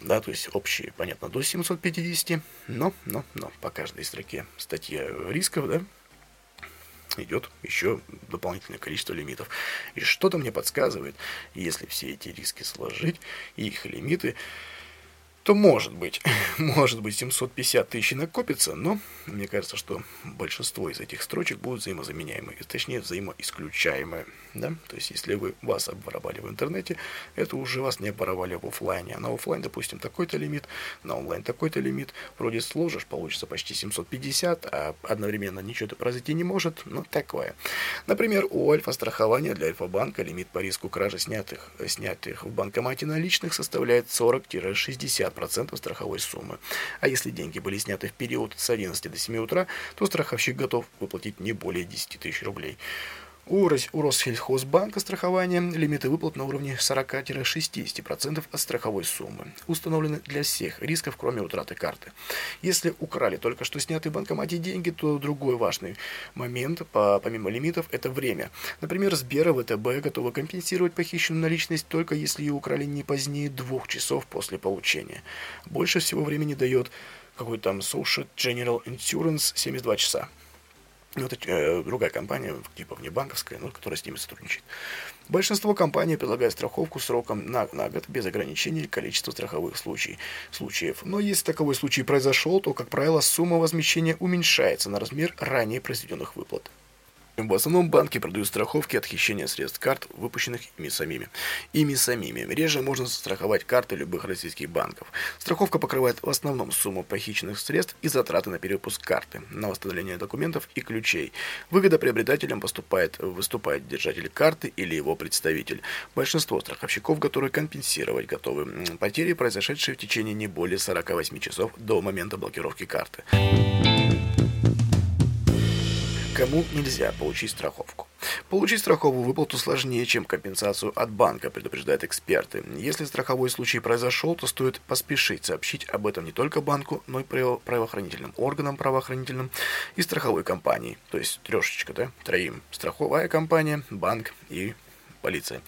Да, то есть общие, понятно, до 750, но, но, но по каждой строке статья рисков, да, идет еще дополнительное количество лимитов. И что-то мне подсказывает, если все эти риски сложить, и их лимиты, то может быть, может быть 750 тысяч накопится, но мне кажется, что большинство из этих строчек будут взаимозаменяемые, точнее взаимоисключаемые. Да? То есть, если вы вас обворовали в интернете, это уже вас не обворовали в офлайне. А на офлайн, допустим, такой-то лимит, на онлайн такой-то лимит. Вроде сложишь, получится почти 750, а одновременно ничего то произойти не может. Ну, такое. Например, у Альфа-страхования для Альфа-банка лимит по риску кражи снятых, снятых в банкомате наличных составляет 40-60% страховой суммы. А если деньги были сняты в период с 11 до 7 утра, то страховщик готов выплатить не более 10 тысяч рублей. У, Россельхозбанка страхования лимиты выплат на уровне 40-60% от страховой суммы. Установлены для всех рисков, кроме утраты карты. Если украли только что снятые в банкомате деньги, то другой важный момент, по, помимо лимитов, это время. Например, Сбера ВТБ готовы компенсировать похищенную наличность только если ее украли не позднее двух часов после получения. Больше всего времени дает какой-то там Social General Insurance 72 часа. Ну, это э, другая компания, типа внебанковская, ну, которая с ними сотрудничает. Большинство компаний предлагает страховку сроком на, на год без ограничений количества страховых случаев, случаев. Но если таковой случай произошел, то, как правило, сумма возмещения уменьшается на размер ранее произведенных выплат. В основном банки продают страховки от хищения средств карт, выпущенных ими самими. Ими самими. Реже можно застраховать карты любых российских банков. Страховка покрывает в основном сумму похищенных средств и затраты на перепуск карты, на восстановление документов и ключей. Выгода приобретателям поступает, выступает держатель карты или его представитель. Большинство страховщиков готовы компенсировать готовы потери, произошедшие в течение не более 48 часов до момента блокировки карты кому нельзя получить страховку. Получить страховую выплату сложнее, чем компенсацию от банка, предупреждают эксперты. Если страховой случай произошел, то стоит поспешить сообщить об этом не только банку, но и правоохранительным органам правоохранительным и страховой компании. То есть трешечка, да, троим. Страховая компания, банк и полиция.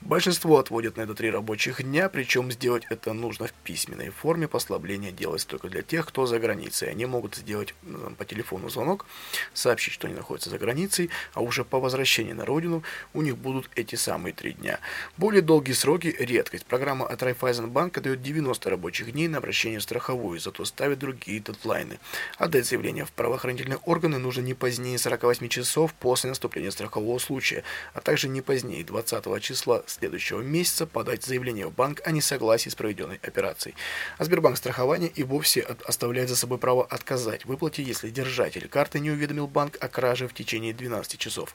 Большинство отводят на это три рабочих дня, причем сделать это нужно в письменной форме. Послабление делается только для тех, кто за границей. Они могут сделать ну, по телефону звонок, сообщить, что они находятся за границей, а уже по возвращении на родину у них будут эти самые три дня. Более долгие сроки – редкость. Программа от Райфайзенбанка дает 90 рабочих дней на обращение в страховую, зато ставит другие дедлайны. Отдать заявление в правоохранительные органы нужно не позднее 48 часов после наступления страхового случая, а также не позднее 20 20 числа следующего месяца подать заявление в банк о несогласии с проведенной операцией. А Сбербанк страхования и вовсе оставляет за собой право отказать в выплате, если держатель карты не уведомил банк о краже в течение 12 часов.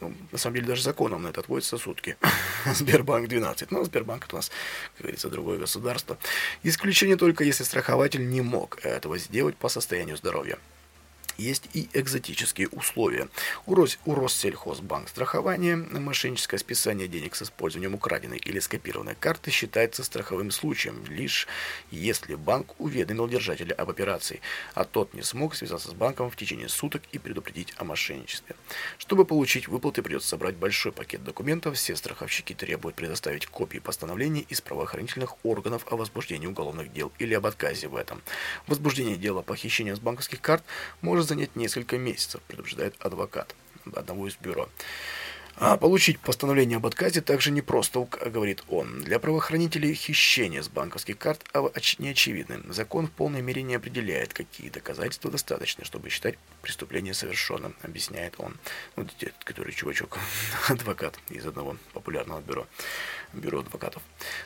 Ну, на самом деле даже законом на это отводятся сутки. Сбербанк 12. Но Сбербанк это у нас, как говорится, другое государство. Исключение только если страхователь не мог этого сделать по состоянию здоровья есть и экзотические условия. У, Рос, у Россельхозбанк страхование мошенническое списание денег с использованием украденной или скопированной карты считается страховым случаем, лишь если банк уведомил держателя об операции, а тот не смог связаться с банком в течение суток и предупредить о мошенничестве. Чтобы получить выплаты, придется собрать большой пакет документов. Все страховщики требуют предоставить копии постановлений из правоохранительных органов о возбуждении уголовных дел или об отказе в этом. Возбуждение дела о похищении с банковских карт может занять несколько месяцев, предупреждает адвокат одного из бюро. А получить постановление об отказе также непросто, говорит он. Для правоохранителей хищение с банковских карт не очевидно. Закон в полной мере не определяет, какие доказательства достаточно, чтобы считать преступление совершенным, объясняет он. Вот который чувачок, адвокат из одного популярного бюро бюро адвокатов.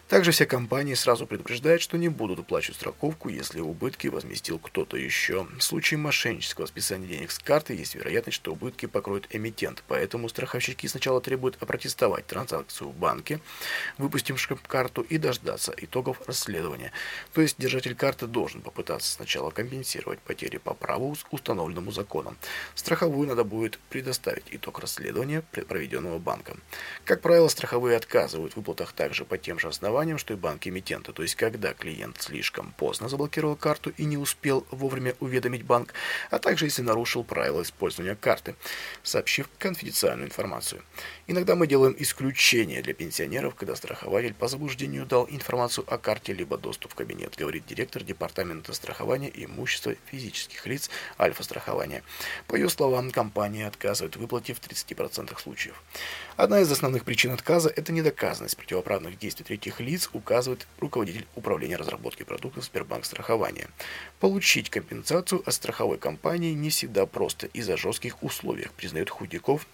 Также все компании сразу предупреждают, что не будут уплачивать страховку, если убытки возместил кто-то еще. В случае мошеннического списания денег с карты есть вероятность, что убытки покроет эмитент, поэтому страховщики сначала требуют опротестовать транзакцию в банке, выпустившем карту, и дождаться итогов расследования. То есть держатель карты должен попытаться сначала компенсировать потери по праву, установленному законом. Страховую надо будет предоставить итог расследования, проведенного банком. Как правило, страховые отказывают выплатить выплатах также по тем же основаниям, что и банк-эмитента, то есть когда клиент слишком поздно заблокировал карту и не успел вовремя уведомить банк, а также если нарушил правила использования карты, сообщив конфиденциальную информацию. Иногда мы делаем исключение для пенсионеров, когда страхователь по заблуждению дал информацию о карте либо доступ в кабинет, говорит директор Департамента страхования имущества физических лиц Альфа-страхования. По ее словам, компания отказывает в выплате в 30% случаев. Одна из основных причин отказа – это недоказанность противоправных действий третьих лиц указывает руководитель управления разработки продуктов Сбербанк страхования. Получить компенсацию от страховой компании не всегда просто из-за жестких условий, признает Худяков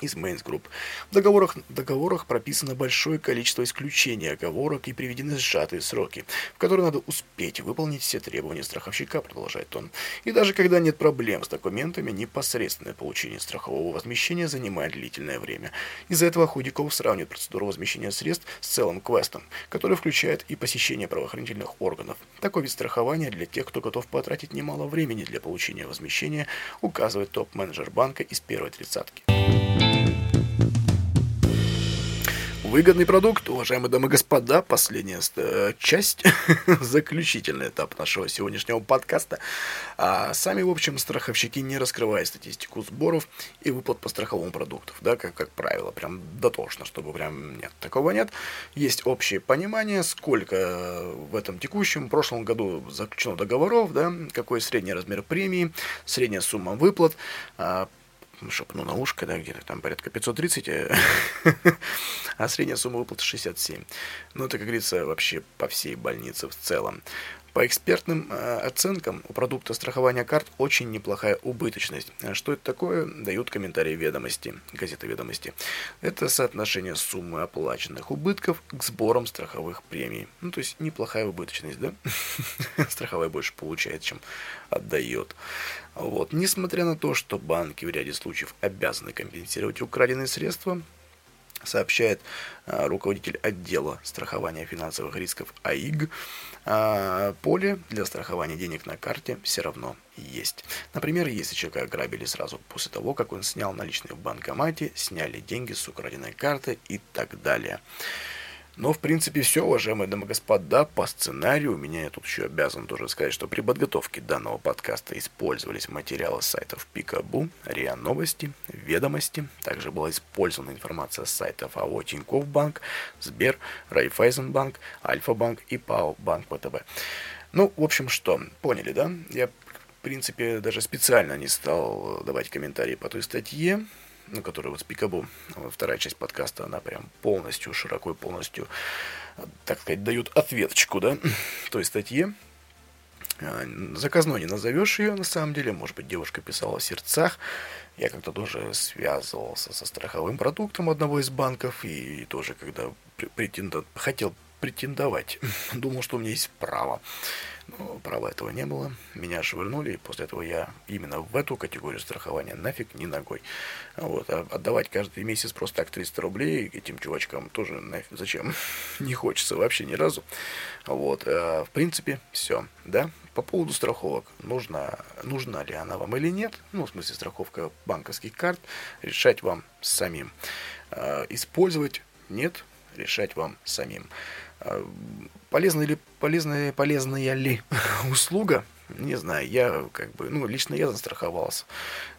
из Mainz Group. В договорах, договорах прописано большое количество исключений оговорок и приведены сжатые сроки, в которые надо успеть выполнить все требования страховщика, продолжает он. И даже когда нет проблем с документами, непосредственное получение страхового возмещения занимает длительное время. Из-за этого Худяков сравнивает процедуру возмещения средств с целым квестом, который включает и посещение правоохранительных органов. Такой вид страхования для тех, кто готов потратить немало времени для получения возмещения, указывает топ-менеджер банка из первой тридцатки. Выгодный продукт, уважаемые дамы и господа, последняя э, часть, заключительный этап нашего сегодняшнего подкаста. А сами, в общем, страховщики не раскрывают статистику сборов и выплат по страховому продукту, да, как, как правило, прям дотошно, чтобы прям нет, такого нет. Есть общее понимание, сколько в этом текущем, прошлом году заключено договоров, да, какой средний размер премии, средняя сумма выплат, а, шепну на ушко, да, где-то там порядка 530, э, а средняя сумма выплаты 67. Ну, это, как говорится, вообще по всей больнице в целом. По экспертным э, оценкам у продукта страхования карт очень неплохая убыточность. А что это такое, дают комментарии ведомости, газеты ведомости. Это соотношение суммы оплаченных убытков к сборам страховых премий. Ну, то есть неплохая убыточность, да? Страховая больше получает, чем отдает. Вот. Несмотря на то, что банки в ряде случаев обязаны компенсировать украденные средства, сообщает а, руководитель отдела страхования финансовых рисков АИГ, а, поле для страхования денег на карте все равно есть. Например, если человека ограбили сразу после того, как он снял наличные в банкомате, сняли деньги с украденной карты и так далее. Но, в принципе, все, уважаемые дамы и господа, по сценарию. Меня я тут еще обязан тоже сказать, что при подготовке данного подкаста использовались материалы сайтов Пикабу, РИА Новости, Ведомости. Также была использована информация с сайтов АО Тинькофф Банк, Сбер, Райфайзенбанк, Альфа-банк и ПАО Банк ВТБ. Ну, в общем, что, поняли, да? Я, в принципе, даже специально не стал давать комментарии по той статье, ну, которая вот с Пикабу, вторая часть подкаста, она прям полностью, широко и полностью, так сказать, дает ответочку, да, той статье. А, заказной не назовешь ее, на самом деле, может быть, девушка писала в сердцах. Я как-то тоже связывался со страховым продуктом одного из банков, и тоже, когда претенда... хотел претендовать, думал, что у меня есть право. Но права этого не было. Меня швырнули, и после этого я именно в эту категорию страхования нафиг ни ногой. Вот. А отдавать каждый месяц просто так 300 рублей этим чувачкам тоже нафиг зачем? не хочется вообще ни разу. Вот. А, в принципе, все. Да? По поводу страховок. Нужна, нужна ли она вам или нет? Ну, в смысле, страховка банковских карт. Решать вам самим. А, использовать нет. Решать вам самим. А, полезная ли, полезная, полезная ли услуга? Не знаю, я как бы, ну, лично я застраховался.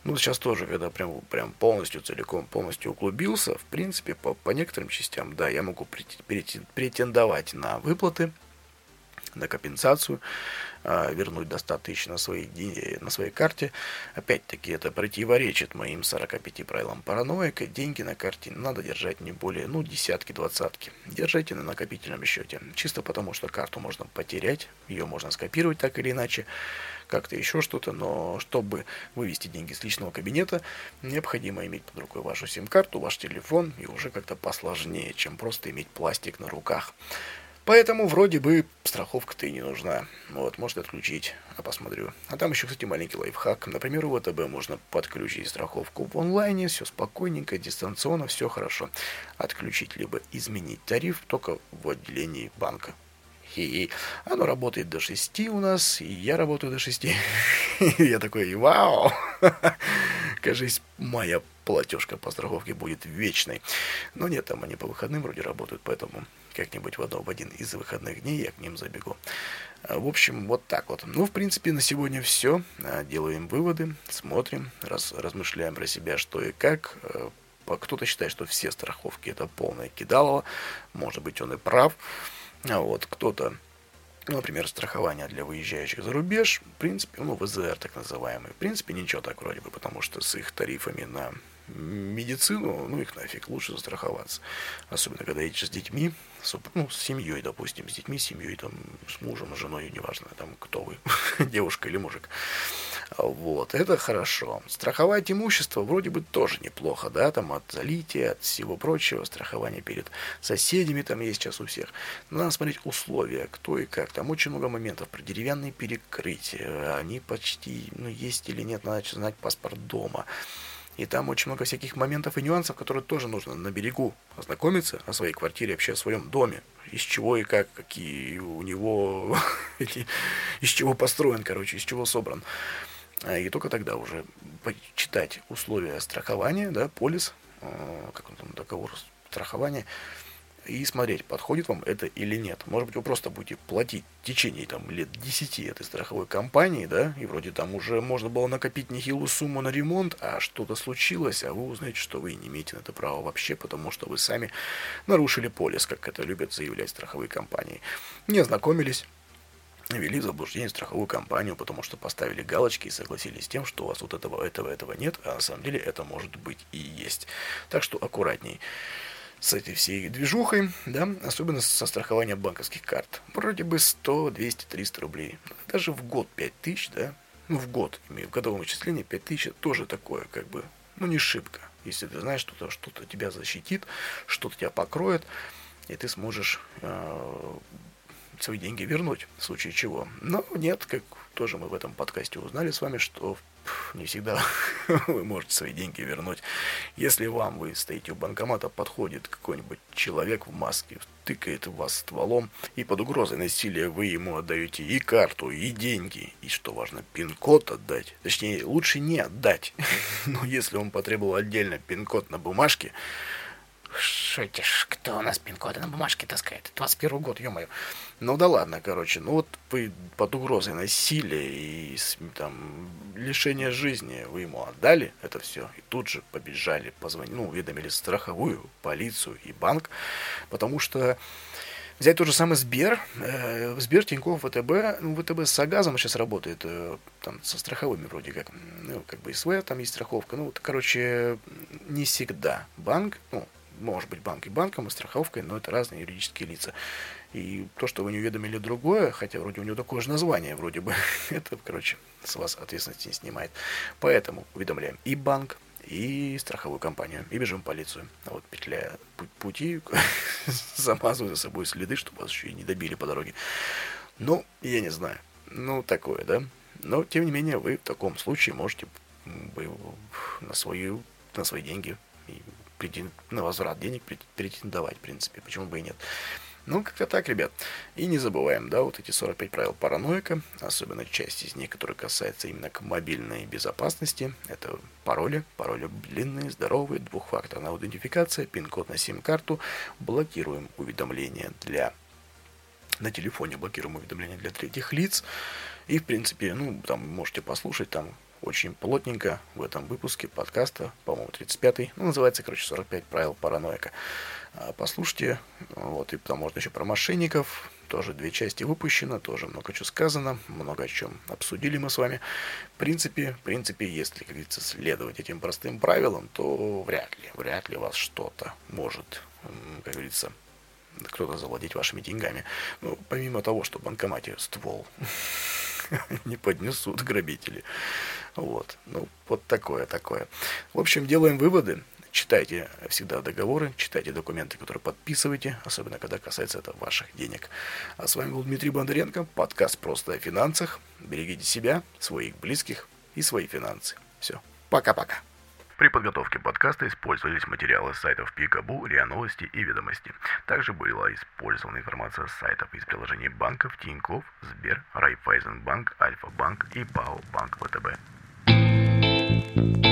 Ну, сейчас тоже, когда прям, прям полностью, целиком, полностью углубился, в принципе, по, по некоторым частям, да, я могу претендовать на выплаты, на компенсацию, вернуть до 100 тысяч на на своей карте. Опять-таки это противоречит моим 45 правилам параноика. Деньги на карте надо держать не более, ну, десятки, двадцатки. Держите на накопительном счете. Чисто потому, что карту можно потерять, ее можно скопировать так или иначе, как-то еще что-то, но чтобы вывести деньги с личного кабинета, необходимо иметь под рукой вашу сим-карту, ваш телефон и уже как-то посложнее, чем просто иметь пластик на руках. Поэтому вроде бы страховка-то и не нужна. Вот, может отключить, а посмотрю. А там еще, кстати, маленький лайфхак. Например, у ВТБ можно подключить страховку в онлайне, все спокойненько, дистанционно, все хорошо. Отключить либо изменить тариф только в отделении банка. Хе-хе. Оно работает до 6 у нас, и я работаю до 6. Я такой, вау! Кажись, моя платежка по страховке будет вечной. Но нет, там они по выходным вроде работают, поэтому как-нибудь в, один из выходных дней я к ним забегу. А, в общем, вот так вот. Ну, в принципе, на сегодня все. А, делаем выводы, смотрим, раз, размышляем про себя, что и как. А, кто-то считает, что все страховки это полное кидалово. Может быть, он и прав. А вот кто-то например, страхование для выезжающих за рубеж, в принципе, ну, ВЗР так называемый, в принципе, ничего так вроде бы, потому что с их тарифами на медицину, ну их нафиг, лучше застраховаться. Особенно, когда едешь с детьми, с, ну, с семьей, допустим, с детьми, с семьей, там, с мужем, с женой, неважно, там, кто вы, девушка или мужик. Вот, это хорошо. Страховать имущество вроде бы тоже неплохо, да, там, от залития, от всего прочего, страхование перед соседями там есть сейчас у всех. Но надо смотреть условия, кто и как. Там очень много моментов про деревянные перекрытия, они почти, ну, есть или нет, надо знать паспорт дома. И там очень много всяких моментов и нюансов, которые тоже нужно на берегу ознакомиться о своей квартире, вообще о своем доме. Из чего и как, какие у него, из чего построен, короче, из чего собран. А, и только тогда уже читать условия страхования, да, полис, а, как он там, договор страхования, и смотреть, подходит вам это или нет. Может быть, вы просто будете платить в течение там, лет 10 этой страховой компании, да, и вроде там уже можно было накопить нехилую сумму на ремонт, а что-то случилось, а вы узнаете, что вы не имеете на это права вообще, потому что вы сами нарушили полис, как это любят заявлять страховые компании. Не ознакомились, ввели в заблуждение страховую компанию, потому что поставили галочки и согласились с тем, что у вас вот этого, этого, этого нет, а на самом деле это может быть и есть. Так что аккуратней с этой всей движухой, да, особенно со страхованием банковских карт. Вроде бы 100, 200, 300 рублей. Даже в год 5000, да, ну в год, имею в годовом вычислении 5000 тоже такое, как бы, ну не шибко. Если ты знаешь, что-то что тебя защитит, что-то тебя покроет, и ты сможешь э, свои деньги вернуть, в случае чего. Но нет, как тоже мы в этом подкасте узнали с вами, что не всегда вы можете свои деньги вернуть. Если вам, вы стоите у банкомата, подходит какой-нибудь человек в маске, тыкает вас стволом, и под угрозой насилия вы ему отдаете и карту, и деньги, и, что важно, пин-код отдать. Точнее, лучше не отдать. Но если он потребовал отдельно пин-код на бумажке, Шутишь, кто у нас пин-коды на бумажке таскает? 21 год, ё-моё. Ну да ладно, короче, ну вот вы под угрозой насилия и там лишения жизни вы ему отдали это все, и тут же побежали, позвонили, ну, уведомили страховую, полицию и банк, потому что Взять тот же самый Сбер, э, Сбер, Тинькофф, ВТБ, ну, ВТБ с Агазом сейчас работает, э, там, со страховыми вроде как, ну, как бы СВ, там есть страховка, ну, вот, короче, не всегда банк, ну, может быть банк и банком, и страховкой, но это разные юридические лица. И то, что вы не уведомили другое, хотя вроде у него такое же название, вроде бы, это, короче, с вас ответственности не снимает. Поэтому уведомляем и банк, и страховую компанию, и бежим в полицию. А вот петля пути, замазывая за собой следы, чтобы вас еще и не добили по дороге. Ну, я не знаю. Ну, такое, да? Но, тем не менее, вы в таком случае можете на, свою, на свои деньги на возврат денег претендовать, в принципе, почему бы и нет. Ну, как-то так, ребят. И не забываем, да, вот эти 45 правил параноика, особенно часть из них, которая касается именно к мобильной безопасности. Это пароли, пароли длинные, здоровые, двухфакторная аутентификация, пин-код на сим-карту, блокируем уведомления для на телефоне блокируем уведомления для третьих лиц. И, в принципе, ну, там можете послушать, там очень плотненько в этом выпуске подкаста, по-моему, 35-й, ну, называется, короче, 45 правил параноика. А, послушайте, вот, и там можно еще про мошенников, тоже две части выпущено, тоже много чего сказано, много о чем обсудили мы с вами. В принципе, в принципе, если, как говорится, следовать этим простым правилам, то вряд ли, вряд ли вас что-то может, как говорится, кто-то завладеть вашими деньгами. Ну, помимо того, что в банкомате ствол не поднесут грабители. Вот. Ну, вот такое, такое. В общем, делаем выводы. Читайте всегда договоры, читайте документы, которые подписываете, особенно когда касается это ваших денег. А с вами был Дмитрий Бондаренко, подкаст «Просто о финансах». Берегите себя, своих близких и свои финансы. Все, пока-пока. При подготовке подкаста использовались материалы с сайтов Пикабу, РИА Новости и Ведомости. Также была использована информация с сайтов из приложений банков Тинькофф, Сбер, Райфайзенбанк, Альфа-банк и БАО Банк ВТБ. Mm-hmm.